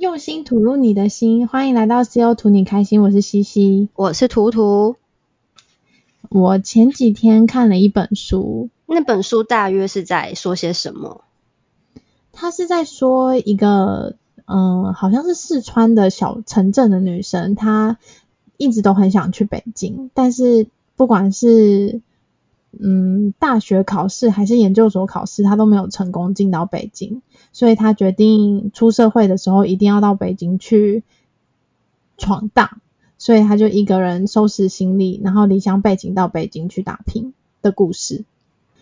用心吐露你的心，欢迎来到 C.O. 图你开心，我是西西，我是图图。我前几天看了一本书，那本书大约是在说些什么？他是在说一个，嗯，好像是四川的小城镇的女生，她一直都很想去北京，但是不管是嗯，大学考试还是研究所考试，她都没有成功进到北京，所以他决定出社会的时候一定要到北京去闯荡，所以他就一个人收拾行李，然后离乡背井到北京去打拼的故事。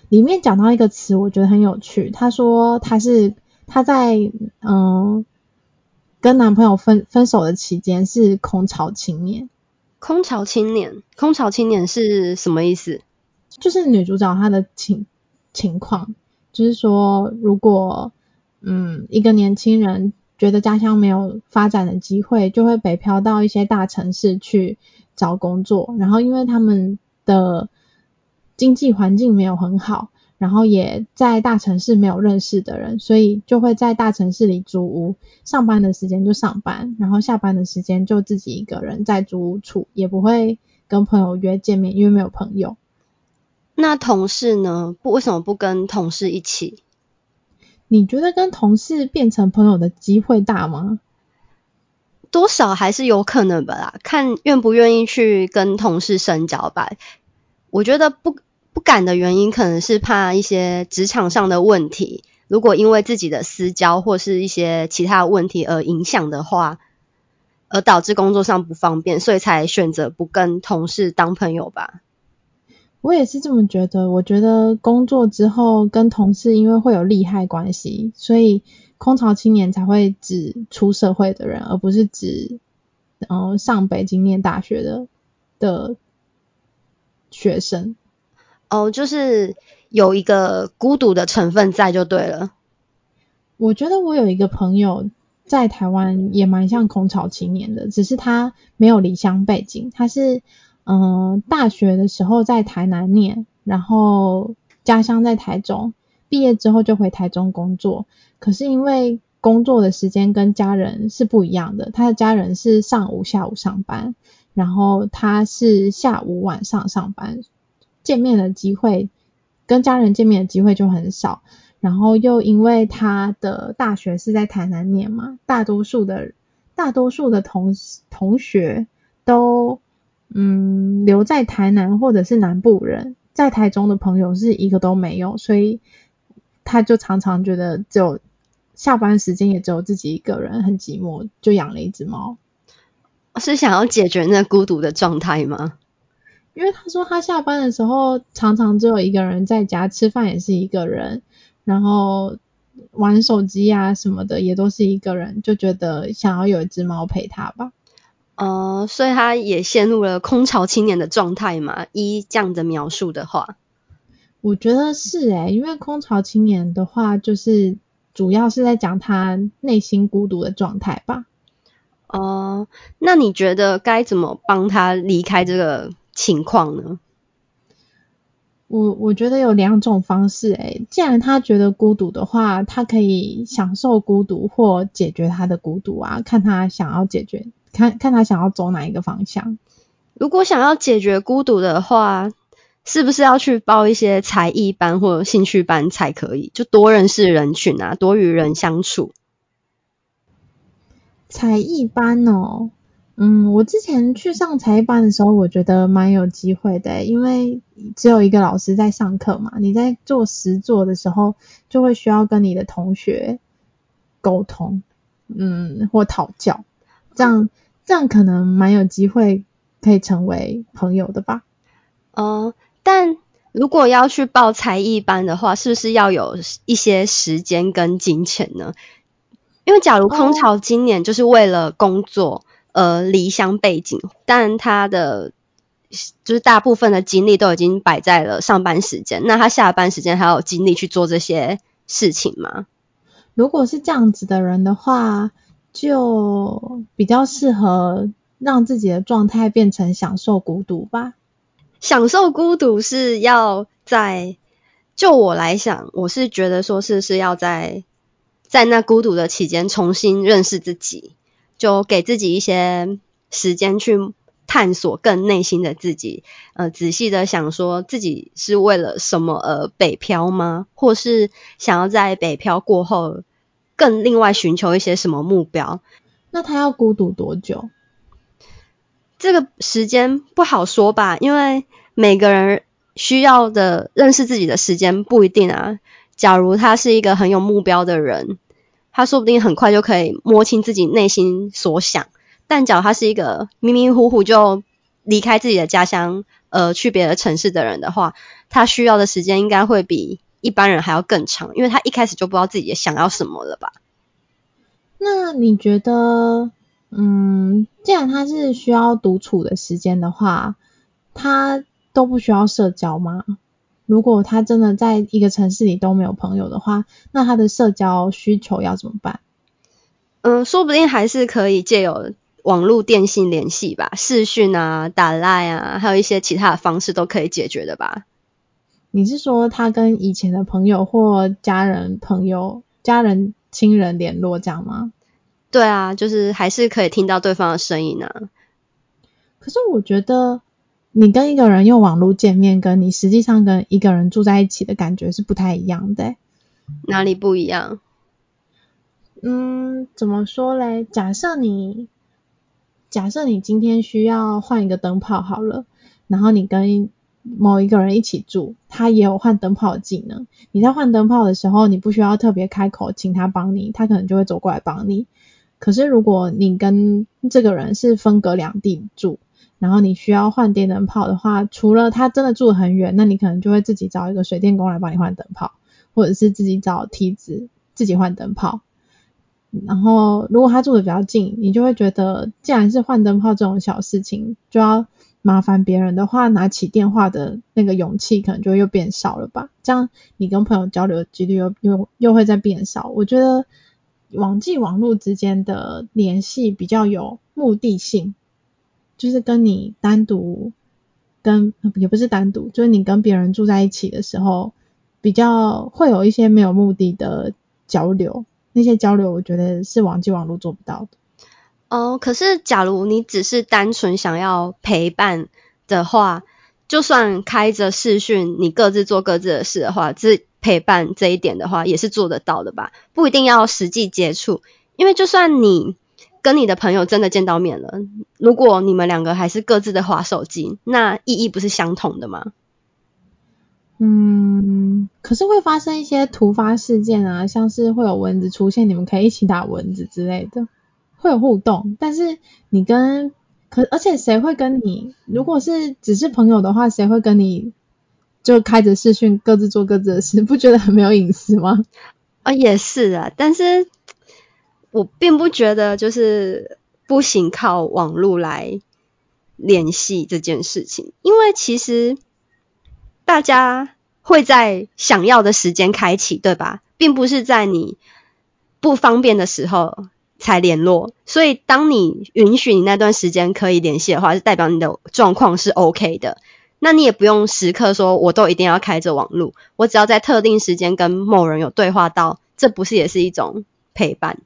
里面讲到一个词，我觉得很有趣。他说他是他在嗯跟男朋友分分手的期间是空巢青年。空巢青年，空巢青年是什么意思？就是女主角她的情情况，就是说，如果嗯一个年轻人觉得家乡没有发展的机会，就会北漂到一些大城市去找工作，然后因为他们的经济环境没有很好，然后也在大城市没有认识的人，所以就会在大城市里租屋，上班的时间就上班，然后下班的时间就自己一个人在租屋处，也不会跟朋友约见面，因为没有朋友。那同事呢？不，为什么不跟同事一起？你觉得跟同事变成朋友的机会大吗？多少还是有可能的啦，看愿不愿意去跟同事深交吧。我觉得不不敢的原因，可能是怕一些职场上的问题。如果因为自己的私交或是一些其他问题而影响的话，而导致工作上不方便，所以才选择不跟同事当朋友吧。我也是这么觉得。我觉得工作之后跟同事因为会有利害关系，所以空巢青年才会指出社会的人，而不是指嗯、呃、上北京念大学的的学生。哦，就是有一个孤独的成分在就对了。我觉得我有一个朋友在台湾也蛮像空巢青年的，只是他没有离乡背景，他是。嗯，大学的时候在台南念，然后家乡在台中，毕业之后就回台中工作。可是因为工作的时间跟家人是不一样的，他的家人是上午、下午上班，然后他是下午、晚上上班，见面的机会跟家人见面的机会就很少。然后又因为他的大学是在台南念嘛，大多数的大多数的同同学都。嗯，留在台南或者是南部人，在台中的朋友是一个都没有，所以他就常常觉得只有下班时间也只有自己一个人，很寂寞，就养了一只猫。是想要解决那孤独的状态吗？因为他说他下班的时候常常只有一个人在家，吃饭也是一个人，然后玩手机啊什么的也都是一个人，就觉得想要有一只猫陪他吧。呃，所以他也陷入了空巢青年的状态嘛？一这样的描述的话，我觉得是诶、欸，因为空巢青年的话，就是主要是在讲他内心孤独的状态吧。哦、呃，那你觉得该怎么帮他离开这个情况呢？我我觉得有两种方式诶、欸，既然他觉得孤独的话，他可以享受孤独或解决他的孤独啊，看他想要解决。看看他想要走哪一个方向。如果想要解决孤独的话，是不是要去报一些才艺班或者兴趣班才可以？就多认识人群啊，多与人相处。才艺班哦，嗯，我之前去上才艺班的时候，我觉得蛮有机会的，因为只有一个老师在上课嘛，你在做实作的时候，就会需要跟你的同学沟通，嗯，或讨教，这样。这样可能蛮有机会可以成为朋友的吧。哦、呃，但如果要去报才艺班的话，是不是要有一些时间跟金钱呢？因为假如空巢今年就是为了工作而离乡背井，哦、但他的就是大部分的精力都已经摆在了上班时间，那他下班时间还有精力去做这些事情吗？如果是这样子的人的话。就比较适合让自己的状态变成享受孤独吧。享受孤独是要在，就我来想，我是觉得说是是要在在那孤独的期间重新认识自己，就给自己一些时间去探索更内心的自己，呃，仔细的想说自己是为了什么而北漂吗？或是想要在北漂过后更另外寻求一些什么目标？那他要孤独多久？这个时间不好说吧，因为每个人需要的认识自己的时间不一定啊。假如他是一个很有目标的人，他说不定很快就可以摸清自己内心所想。但假如他是一个迷迷糊糊就离开自己的家乡，呃，去别的城市的人的话，他需要的时间应该会比一般人还要更长，因为他一开始就不知道自己想要什么了吧？那你觉得，嗯，既然他是需要独处的时间的话，他都不需要社交吗？如果他真的在一个城市里都没有朋友的话，那他的社交需求要怎么办？嗯，说不定还是可以借由网络电信联系吧，视讯啊、打赖啊，还有一些其他的方式都可以解决的吧。你是说他跟以前的朋友或家人、朋友、家人、亲人联络这样吗？对啊，就是还是可以听到对方的声音啊。可是我觉得。你跟一个人用网络见面，跟你实际上跟一个人住在一起的感觉是不太一样的欸。哪里不一样？嗯，怎么说嘞？假设你，假设你今天需要换一个灯泡好了，然后你跟某一个人一起住，他也有换灯泡的技能。你在换灯泡的时候，你不需要特别开口请他帮你，他可能就会走过来帮你。可是如果你跟这个人是分隔两地住，然后你需要换电灯泡的话，除了他真的住得很远，那你可能就会自己找一个水电工来帮你换灯泡，或者是自己找梯子自己换灯泡。然后如果他住的比较近，你就会觉得，既然是换灯泡这种小事情就要麻烦别人的话，拿起电话的那个勇气可能就又变少了吧？这样你跟朋友交流的几率又又又会再变少。我觉得网际网络之间的联系比较有目的性。就是跟你单独跟也不是单独，就是你跟别人住在一起的时候，比较会有一些没有目的的交流，那些交流我觉得是网际网络做不到的。哦，可是假如你只是单纯想要陪伴的话，就算开着视讯，你各自做各自的事的话，这陪伴这一点的话也是做得到的吧？不一定要实际接触，因为就算你。跟你的朋友真的见到面了，如果你们两个还是各自的滑手机，那意义不是相同的吗？嗯，可是会发生一些突发事件啊，像是会有蚊子出现，你们可以一起打蚊子之类的，会有互动。但是你跟可，而且谁会跟你？如果是只是朋友的话，谁会跟你就开着视讯，各自做各自的事，不觉得很没有隐私吗？啊，也是啊，但是。我并不觉得就是不行靠网络来联系这件事情，因为其实大家会在想要的时间开启，对吧？并不是在你不方便的时候才联络，所以当你允许你那段时间可以联系的话，是代表你的状况是 OK 的。那你也不用时刻说我都一定要开着网络，我只要在特定时间跟某人有对话到，这不是也是一种陪伴？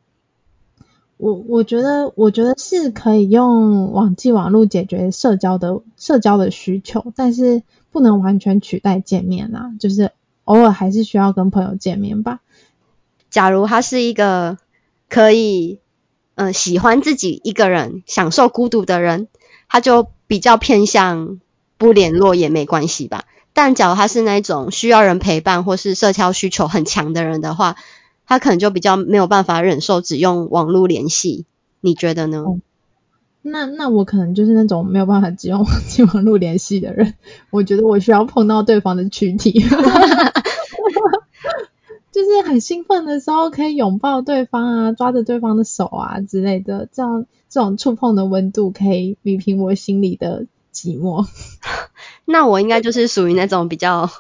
我我觉得，我觉得是可以用网际网络解决社交的社交的需求，但是不能完全取代见面啦，就是偶尔还是需要跟朋友见面吧。假如他是一个可以，嗯、喜欢自己一个人享受孤独的人，他就比较偏向不联络也没关系吧。但假如他是那种需要人陪伴或是社交需求很强的人的话，他可能就比较没有办法忍受只用网络联系，你觉得呢？那那我可能就是那种没有办法只用 网网络联系的人。我觉得我需要碰到对方的躯体，就是很兴奋的时候可以拥抱对方啊，抓着对方的手啊之类的，这样这种触碰的温度可以抚平我心里的寂寞。那我应该就是属于那种比较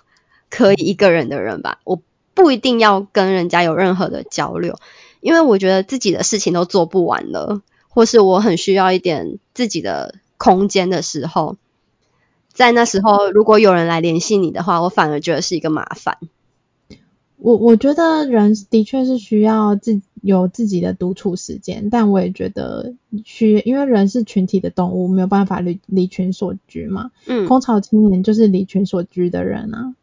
可以一个人的人吧？我。不一定要跟人家有任何的交流，因为我觉得自己的事情都做不完了，或是我很需要一点自己的空间的时候，在那时候如果有人来联系你的话，我反而觉得是一个麻烦。我我觉得人的确是需要自有自己的独处时间，但我也觉得需，因为人是群体的动物，没有办法离离群所居嘛。嗯，空巢青年就是离群所居的人啊，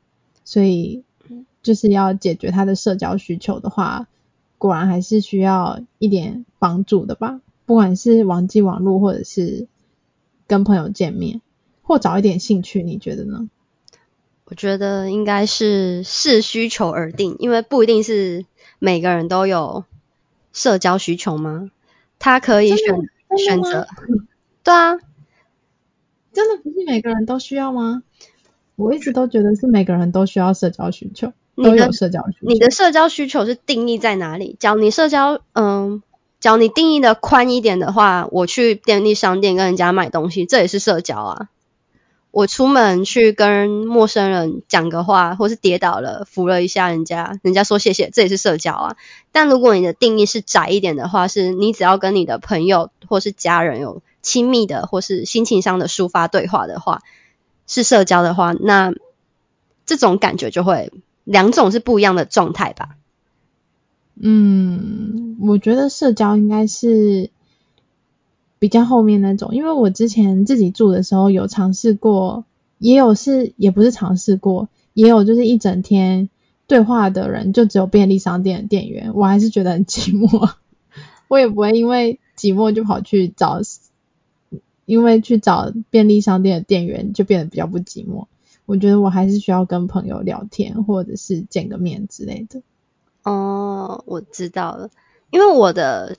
所以就是要解决他的社交需求的话，果然还是需要一点帮助的吧。不管是网际网络，或者是跟朋友见面，或找一点兴趣，你觉得呢？我觉得应该是视需求而定，因为不一定是每个人都有社交需求吗？他可以选选择，对啊，真的不是每个人都需要吗？我一直都觉得是每个人都需要社交需求，都有社交需求。你的社交需求是定义在哪里？假如你社交，嗯，假如你定义的宽一点的话，我去便利商店跟人家买东西，这也是社交啊。我出门去跟陌生人讲个话，或是跌倒了扶了一下人家，人家说谢谢，这也是社交啊。但如果你的定义是窄一点的话，是你只要跟你的朋友或是家人有亲密的或是心情上的抒发对话的话，是社交的话，那这种感觉就会两种是不一样的状态吧。嗯，我觉得社交应该是。比较后面那种，因为我之前自己住的时候有尝试过，也有是也不是尝试过，也有就是一整天对话的人就只有便利商店的店员，我还是觉得很寂寞。我也不会因为寂寞就跑去找，因为去找便利商店的店员就变得比较不寂寞。我觉得我还是需要跟朋友聊天，或者是见个面之类的。哦，我知道了，因为我的。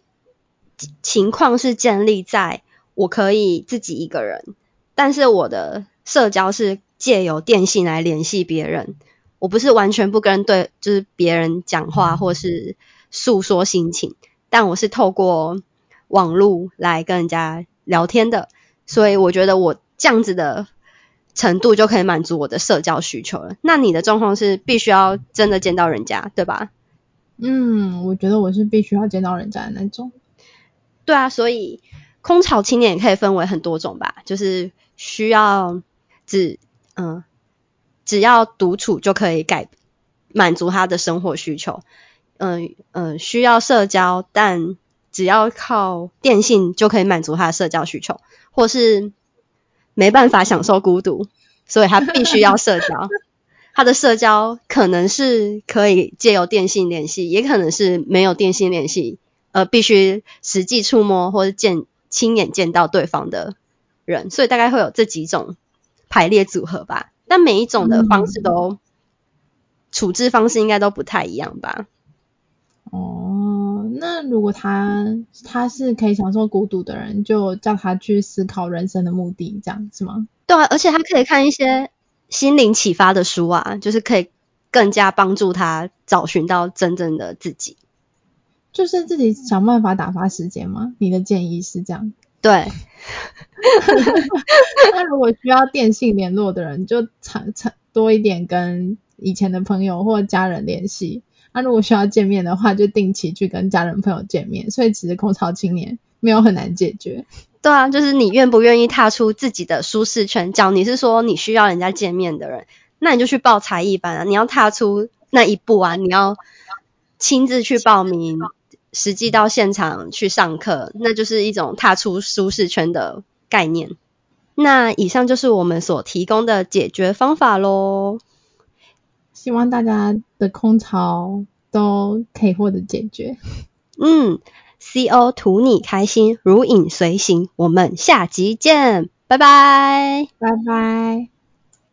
情况是建立在我可以自己一个人，但是我的社交是借由电信来联系别人。我不是完全不跟对，就是别人讲话或是诉说心情，但我是透过网络来跟人家聊天的。所以我觉得我这样子的程度就可以满足我的社交需求了。那你的状况是必须要真的见到人家，对吧？嗯，我觉得我是必须要见到人家的那种。对啊，所以空巢青年也可以分为很多种吧，就是需要只嗯只要独处就可以改满足他的生活需求，嗯嗯需要社交，但只要靠电信就可以满足他的社交需求，或是没办法享受孤独，所以他必须要社交。他的社交可能是可以借由电信联系，也可能是没有电信联系。呃，必须实际触摸或者见亲眼见到对方的人，所以大概会有这几种排列组合吧。但每一种的方式都、嗯、处置方式应该都不太一样吧？哦，那如果他他是可以享受孤独的人，就叫他去思考人生的目的，这样是吗？对啊，而且他可以看一些心灵启发的书啊，就是可以更加帮助他找寻到真正的自己。就是自己想办法打发时间吗？你的建议是这样？对。那如果需要电信联络的人，就常常多一点跟以前的朋友或家人联系。那如果需要见面的话，就定期去跟家人朋友见面。所以其实空巢青年没有很难解决。对啊，就是你愿不愿意踏出自己的舒适圈？假如你是说你需要人家见面的人，那你就去报才艺班啊！你要踏出那一步啊！你要亲自去报名。实际到现场去上课，那就是一种踏出舒适圈的概念。那以上就是我们所提供的解决方法喽。希望大家的空巢都可以获得解决。嗯，CO 图你开心，如影随形。我们下集见，拜拜，拜拜。